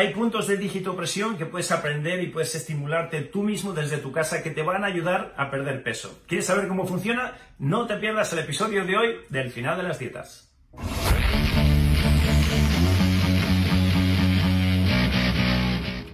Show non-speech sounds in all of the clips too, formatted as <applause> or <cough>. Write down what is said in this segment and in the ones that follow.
Hay puntos de digitopresión que puedes aprender y puedes estimularte tú mismo desde tu casa que te van a ayudar a perder peso. ¿Quieres saber cómo funciona? No te pierdas el episodio de hoy del final de las dietas.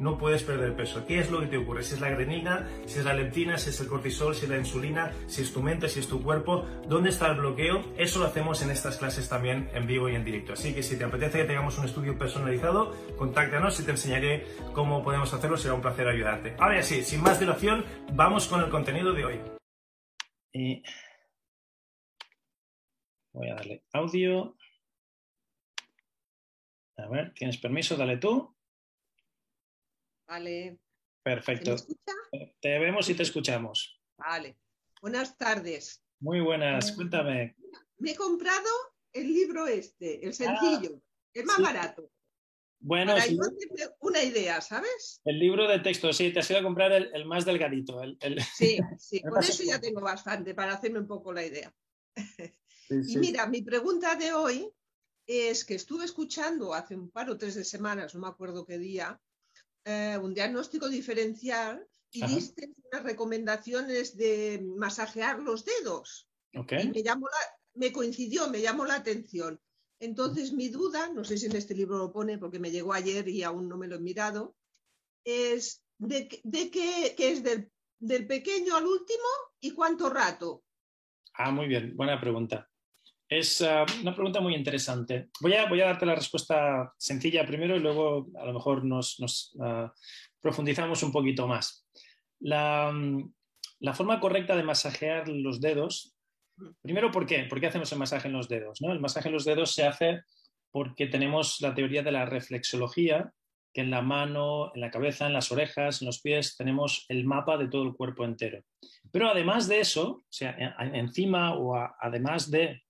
no puedes perder peso. ¿Qué es lo que te ocurre? Si es la grenina, si es la leptina, si es el cortisol, si es la insulina, si es tu mente, si es tu cuerpo, ¿dónde está el bloqueo? Eso lo hacemos en estas clases también en vivo y en directo. Así que si te apetece que tengamos un estudio personalizado, contáctanos y te enseñaré cómo podemos hacerlo. Será un placer ayudarte. Ahora sí, sin más dilación, vamos con el contenido de hoy. Y voy a darle audio. A ver, ¿tienes permiso? Dale tú. Vale. Perfecto. Te vemos y te escuchamos. Vale. Buenas tardes. Muy buenas, cuéntame. Me he comprado el libro este, el sencillo, el más sí. barato. Bueno, Para sí, yo una idea, ¿sabes? el libro de texto, sí, te has ido a comprar el, el más delgadito. el- el- <laughs> Sí, sí, con eso ya tengo bastante para hacerme un poco la idea. Sí, <laughs> Y mira, mi pregunta de hoy es que estuve escuchando hace un par o tres de semanas, no me acuerdo qué día, eh, un diagnóstico diferencial y Ajá. diste unas recomendaciones de masajear los dedos. Ok. y me llamó la- me coincidió, me llamó la atención. Entonces mi duda, no sé si en este libro lo pone porque me llegó ayer y aún no me lo he mirado, es de, qué- de qué, qué es del, del pequeño al último y cuánto rato. Ah, muy bien, buena pregunta. Es ah, una pregunta muy interesante. Voy a, darte la respuesta sencilla primero y luego a lo mejor nos, ah, profundizamos un poquito más. La, mm, la forma correcta de masajear los dedos, primero, ¿por qué? ¿Por qué hacemos el masaje en los dedos? no? El masaje en los dedos se hace porque tenemos la teoría de la reflexología, que en la mano, en la cabeza, en las orejas, en los pies, tenemos el mapa de todo el cuerpo entero. Pero además de eso, o sea, en- encima o además de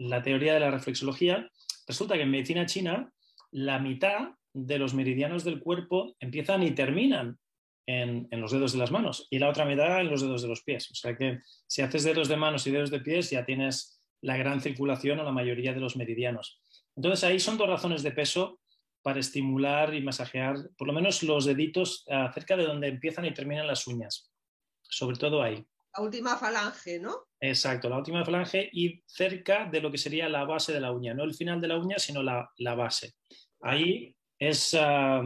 la teoría de la reflexología, resulta que en medicina china la mitad de los meridianos del cuerpo empiezan y terminan en, los dedos de las manos y la otra mitad en los dedos de los pies. O sea que si haces dedos de manos y dedos de pies ya tienes la gran circulación o la mayoría de los meridianos. Entonces ahí son dos razones de peso para estimular y masajear por lo menos los deditos cerca de donde empiezan y terminan las uñas, sobre todo ahí. La última falange, ¿no? Exacto, la última falange y cerca de lo que sería la base de la uña, no el final de la uña, sino la, base. Ahí es ah,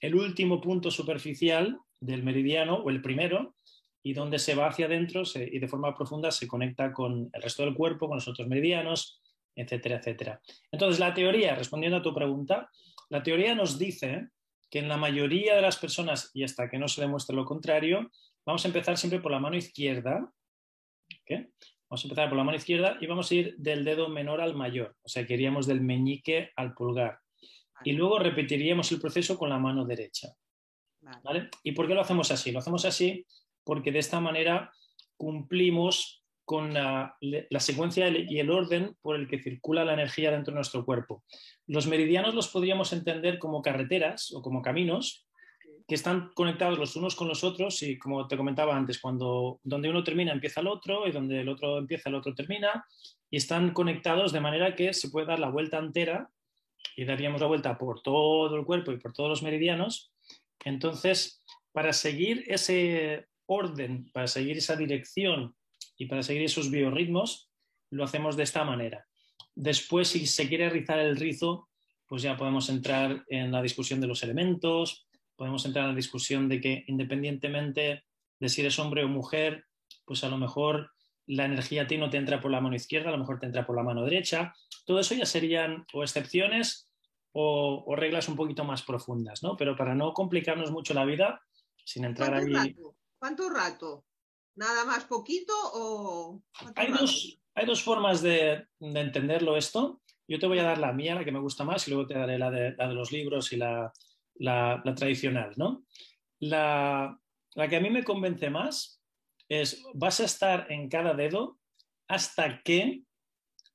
el último punto superficial del meridiano o el primero y donde se va hacia adentro y de forma profunda se conecta con el resto del cuerpo, con los otros meridianos, etcétera, etcétera. Entonces, la teoría, respondiendo a tu pregunta, la teoría nos dice que en la mayoría de las personas, y hasta que no se demuestre lo contrario, vamos a empezar siempre por la mano izquierda. Vamos a empezar por la mano izquierda y vamos a ir del dedo menor al mayor, o sea que iríamos del meñique al pulgar. Y luego repetiríamos el proceso con la mano derecha. ¿Y por qué lo hacemos así? Lo hacemos así porque de esta manera cumplimos con la, secuencia y el orden por el que circula la energía dentro de nuestro cuerpo. Los meridianos los podríamos entender como carreteras o como caminos que están conectados los unos con los otros y como te comentaba antes, cuando donde uno termina empieza el otro y donde el otro empieza el otro termina y están conectados de manera que se puede dar la vuelta entera y daríamos la vuelta por todo el cuerpo y por todos los meridianos. Entonces, para seguir ese orden, para seguir esa dirección y para seguir esos biorritmos, lo hacemos de esta manera. Después, si se quiere rizar el rizo, pues ya podemos entrar en la discusión de los elementos, podemos entrar en la discusión de que independientemente de si eres hombre o mujer, pues a lo mejor la energía a ti no te entra por la mano izquierda, a lo mejor te entra por la mano derecha. Todo eso ya serían o excepciones o, reglas un poquito más profundas, ¿no? Pero para no complicarnos mucho la vida, sin entrar ahí... ¿Cuánto rato? ¿Nada más poquito o...? Hay dos, hay dos, formas de, entenderlo esto. Yo te voy a dar la mía, la que me gusta más, y luego te daré la de, los libros y la, tradicional, ¿no? La, la que a mí me convence más es, vas a estar en cada dedo hasta que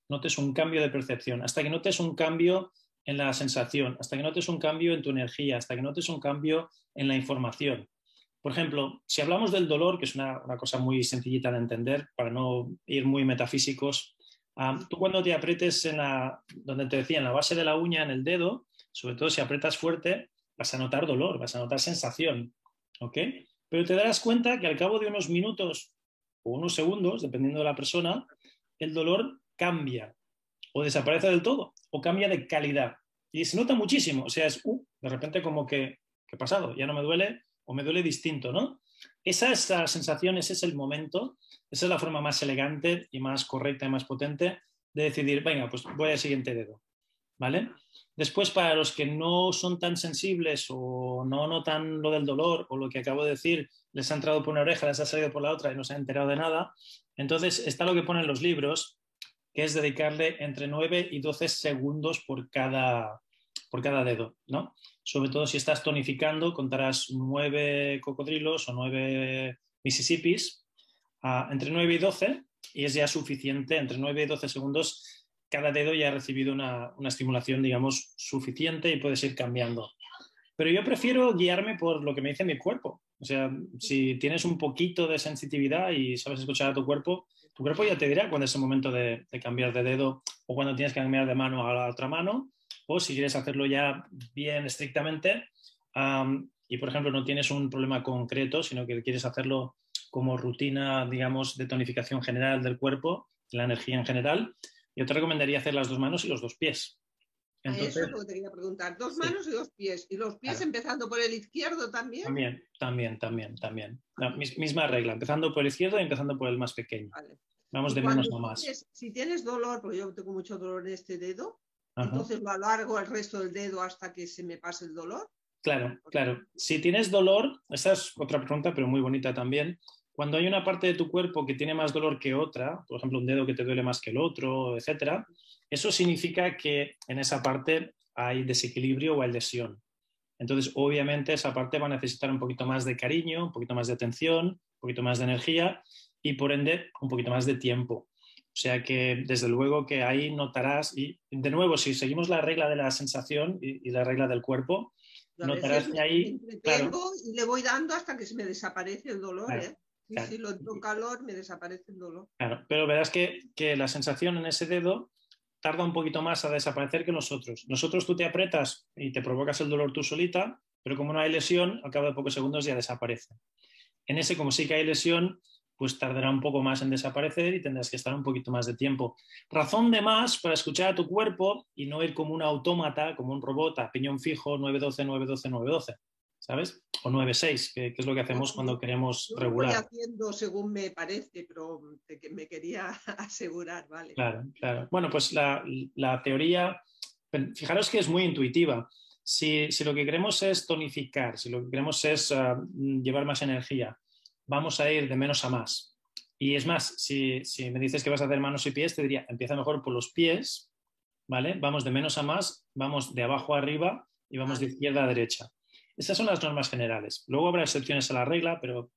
notes un cambio de percepción, hasta que notes un cambio en la sensación, hasta que notes un cambio en tu energía, hasta que notes un cambio en la información. Por ejemplo, si hablamos del dolor, que es una, cosa muy sencillita de entender, para no ir muy metafísicos, tú cuando te aprietes en la, donde te decía, en la base de la uña, en el dedo, sobre todo si aprietas fuerte, vas a notar dolor, vas a notar sensación, ¿ok? Pero te darás cuenta que al cabo de unos minutos o unos segundos, dependiendo de la persona, el dolor cambia o desaparece del todo o cambia de calidad. Y se nota muchísimo, o sea, es, uh, de repente como que, ¿qué pasado? Ya no me duele o me duele distinto, ¿no? Esa es la sensación, ese es el momento, esa es la forma más elegante y más correcta y más potente de decidir, venga, pues voy al siguiente dedo, ¿vale? Después, para los que no son tan sensibles o no notan lo del dolor o lo que acabo de decir, les ha entrado por una oreja, les ha salido por la otra y no se han enterado de nada, entonces está lo que ponen los libros, que es dedicarle entre 9 y 12 segundos por cada, por cada dedo, ¿no? Sobre todo si estás tonificando, contarás nueve cocodrilos o nueve Mississippis, ah, entre 9 y 12, y es ya suficiente, entre 9 y 12 segundos, cada dedo ya ha recibido una, estimulación, digamos, suficiente y puedes ir cambiando. Pero yo prefiero guiarme por lo que me dice mi cuerpo. O sea, si tienes un poquito de sensitividad y sabes escuchar a tu cuerpo, tu cuerpo ya te dirá cuándo es el momento de, de cambiar de dedo o cuando tienes que cambiar de mano a la otra mano o si quieres hacerlo ya bien estrictamente y, por ejemplo, no tienes un problema concreto, sino que quieres hacerlo como rutina, digamos, de tonificación general del cuerpo, la energía en general, yo te recomendaría hacer las dos manos y los dos pies. Entonces, Eso es lo que te quería preguntar. Dos manos y dos pies. ¿Y los pies empezando por el izquierdo también? También, también, también, también. La misma regla, empezando por el izquierdo y empezando por el más pequeño. Vamos de menos a más. si tienes dolor, porque yo tengo mucho dolor en este dedo, entonces lo alargo el resto del dedo hasta que se me pase el dolor. Claro, claro. Si tienes dolor, esta es otra pregunta, pero muy bonita también. Cuando hay una parte de tu cuerpo que tiene más dolor que otra, por ejemplo, un dedo que te duele más que el otro, etcétera, eso significa que en esa parte hay desequilibrio o hay lesión. Entonces, obviamente, esa parte va a necesitar un poquito más de cariño, un poquito más de atención, un poquito más de energía y, por ende, un poquito más de tiempo. O sea que desde luego que ahí notarás, y de nuevo, si seguimos la regla de la sensación y, la regla del cuerpo, notarás que ahí... y le voy dando hasta que se me desaparece el dolor. ¿eh? Si lo doy calor, me desaparece el dolor. Claro, pero verás que, que, la sensación en ese dedo tarda un poquito más a desaparecer que nosotros. Nosotros tú te apretas y te provocas el dolor tú solita, pero como no hay lesión, al cabo de pocos segundos ya desaparece. En ese, como sí que hay lesión, pues tardará un poco más en desaparecer y tendrás que estar un poquito más de tiempo. Razón de más para escuchar a tu cuerpo y no ir como un autómata, como un robot a piñón fijo 912, 912, 912, ¿sabes? O 96, que, es lo que hacemos cuando queremos regular. Estoy haciendo según me parece, pero me quería <laughs> asegurar, ¿vale? Claro, claro. Bueno, pues la, teoría, fijaros que es muy intuitiva. Si, lo que queremos es tonificar, si lo que queremos es ah, llevar más energía, vamos a ir de menos a más. Y es más, si, me dices que vas a hacer manos y pies, te diría, empieza mejor por los pies, ¿vale? Vamos de menos a más, vamos de abajo a arriba y vamos de izquierda a derecha. Esas son las normas generales. Luego habrá excepciones a la regla, pero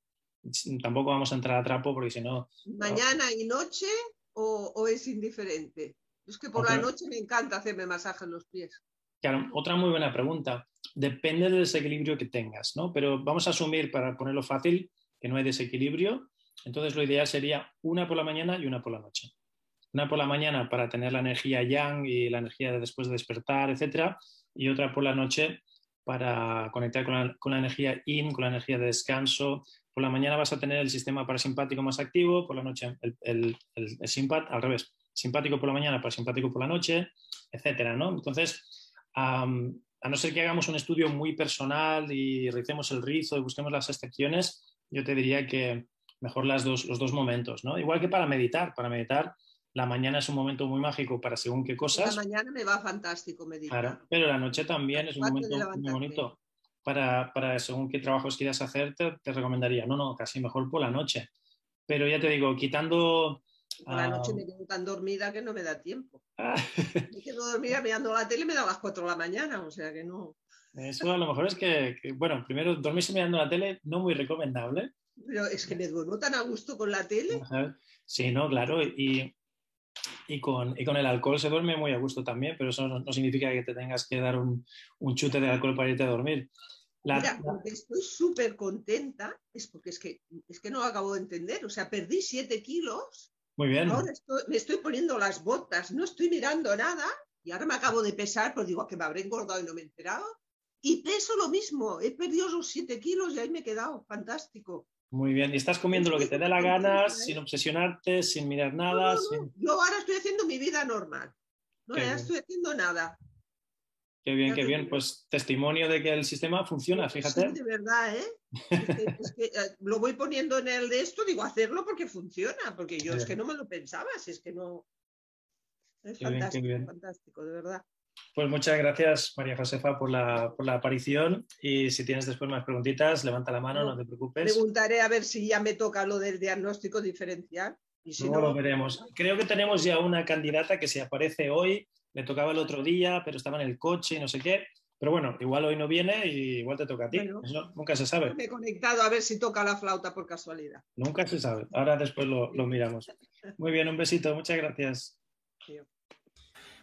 tampoco vamos a entrar a trapo porque si no... ¿Mañana y noche o, es indiferente? Es que por la noche me encanta hacerme masaje en los pies. Claro, otra muy buena pregunta. Depende del desequilibrio que tengas, ¿no? Pero vamos a asumir, para ponerlo fácil, que no hay desequilibrio, entonces lo ideal sería una por la mañana y una por la noche. Una por la mañana para tener la energía yang y la energía de después de despertar, etcétera, y otra por la noche para conectar con la, energía yin, con la energía de descanso. Por la mañana vas a tener el sistema parasimpático más activo, por la noche el, el, al revés, simpático por la mañana, parasimpático por la noche, etcétera, ¿no? Entonces, a no ser que hagamos un estudio muy personal y realicemos el rizo y busquemos las excepciones, yo te diría que mejor las dos, los dos momentos, ¿no? Igual que para meditar, para meditar, la mañana es un momento muy mágico para según qué cosas. La mañana me va fantástico meditar. Claro, pero la noche también es un momento muy bonito. Para, para, según qué trabajos quieras hacer, te, recomendaría, no, no, casi mejor por la noche. Pero ya te digo, quitando... Por la noche me quedo tan dormida que no me da tiempo. <laughs> me quedo dormida mirando la tele y me da las 4 de la mañana, o sea que no. Eso a lo mejor es que, bueno, primero dormirse mirando la tele no muy recomendable. Pero es que me duermo tan a gusto con la tele. Sí, no, claro. Y, y, con, y con el alcohol se duerme muy a gusto también, pero eso no, significa que te tengas que dar un, un, chute de alcohol para irte a dormir. Mira, porque estoy súper contenta, es porque es que, es que no lo acabo de entender. O sea, perdí 7 kilos. Muy bien. Ahora me estoy poniendo las botas, no estoy mirando nada. Y ahora me acabo de pesar, pues digo que me habré engordado y no me he enterado. Y peso lo mismo, he perdido los 7 kilos y ahí me he quedado, fantástico. Muy bien, y estás comiendo lo que te dé la gana, sin obsesionarte, sin mirar nada. Yo ahora estoy haciendo mi vida normal, no estoy haciendo nada. Qué bien, qué bien. Pues testimonio de que el sistema funciona, fíjate. Sí, de verdad, ¿eh? Es que, eh, lo voy poniendo en el de esto, digo, hacerlo porque funciona, porque yo es que no me lo pensaba, si es que no. Es fantástico, fantástico, de verdad. Pues muchas gracias, María Josefa, por la, aparición. Y si tienes después más preguntitas, levanta la mano, no, te preocupes. Preguntaré a ver si ya me toca lo del diagnóstico diferencial. Y si no, lo veremos. Creo que tenemos ya una candidata que se aparece hoy, le tocaba el otro día, pero estaba en el coche y no sé qué. Pero bueno, igual hoy no viene y igual te toca a ti. nunca se sabe. Me he conectado a ver si toca la flauta por casualidad. Nunca se sabe. Ahora después lo, lo miramos. Muy bien, un besito. Muchas gracias.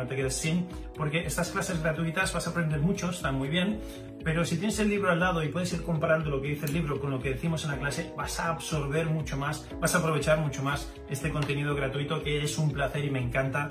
no te quedes sin, porque estas clases gratuitas vas a aprender mucho, están muy bien, pero si tienes el libro al lado y puedes ir comparando lo que dice el libro con lo que decimos en la clase, vas a absorber mucho más, vas a aprovechar mucho más este contenido gratuito que es un placer y me encanta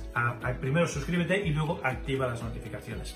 primero suscríbete y luego activa las notificaciones.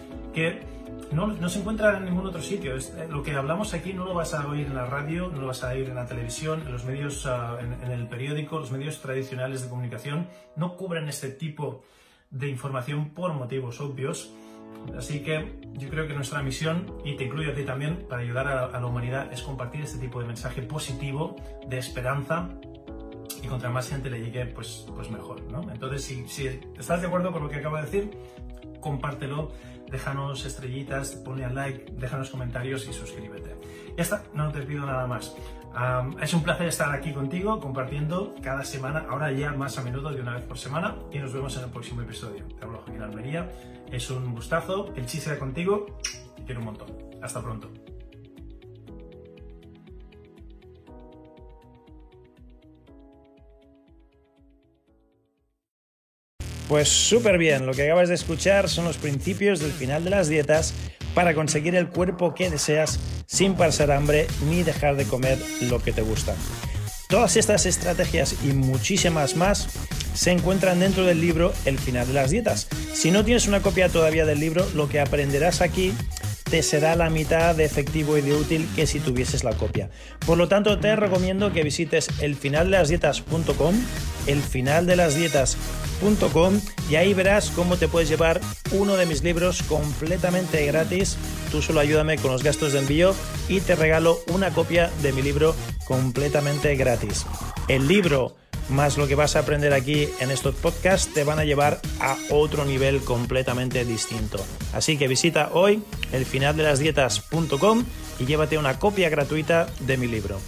que no, no, se encuentra en ningún otro sitio. Eh, lo que hablamos aquí no lo vas a oír en la radio, no lo vas a oír en la televisión, en los medios, ah, en, el periódico, los medios tradicionales de comunicación no cubren este tipo de información por motivos obvios. Así que yo creo que nuestra misión, y te incluyo a ti también, para ayudar a, la humanidad, es compartir este tipo de mensaje positivo, de esperanza, y contra más gente le llegue, pues, pues mejor. ¿no? Entonces, si, si estás de acuerdo con lo que acabo de decir, compártelo déjanos estrellitas, ponle al like, déjanos comentarios y suscríbete. Ya está, no te pido nada más. es un placer estar aquí contigo compartiendo cada semana, ahora ya más a menudo de una vez por semana y nos vemos en el próximo episodio. Te hablo Joaquín Almería, es un gustazo, el chiste contigo, te quiero un montón. Hasta pronto. Pues súper bien, lo que acabas de escuchar son los principios del final de las dietas para conseguir el cuerpo que deseas sin pasar hambre ni dejar de comer lo que te gusta. Todas estas estrategias y muchísimas más se encuentran dentro del libro El final de las dietas. Si no tienes una copia todavía del libro, lo que aprenderás aquí te será la mitad de efectivo y de útil que si tuvieses la copia. Por lo tanto, te recomiendo que visites elfinaldelasdietas.com, elfinaldelasdietas.com y ahí verás cómo te puedes llevar uno de mis libros completamente gratis. Tú solo ayúdame con los gastos de envío y te regalo una copia de mi libro completamente gratis. El libro más lo que vas a aprender aquí en estos podcasts te van a llevar a otro nivel completamente distinto. Así que visita hoy el y llévate una copia gratuita de mi libro.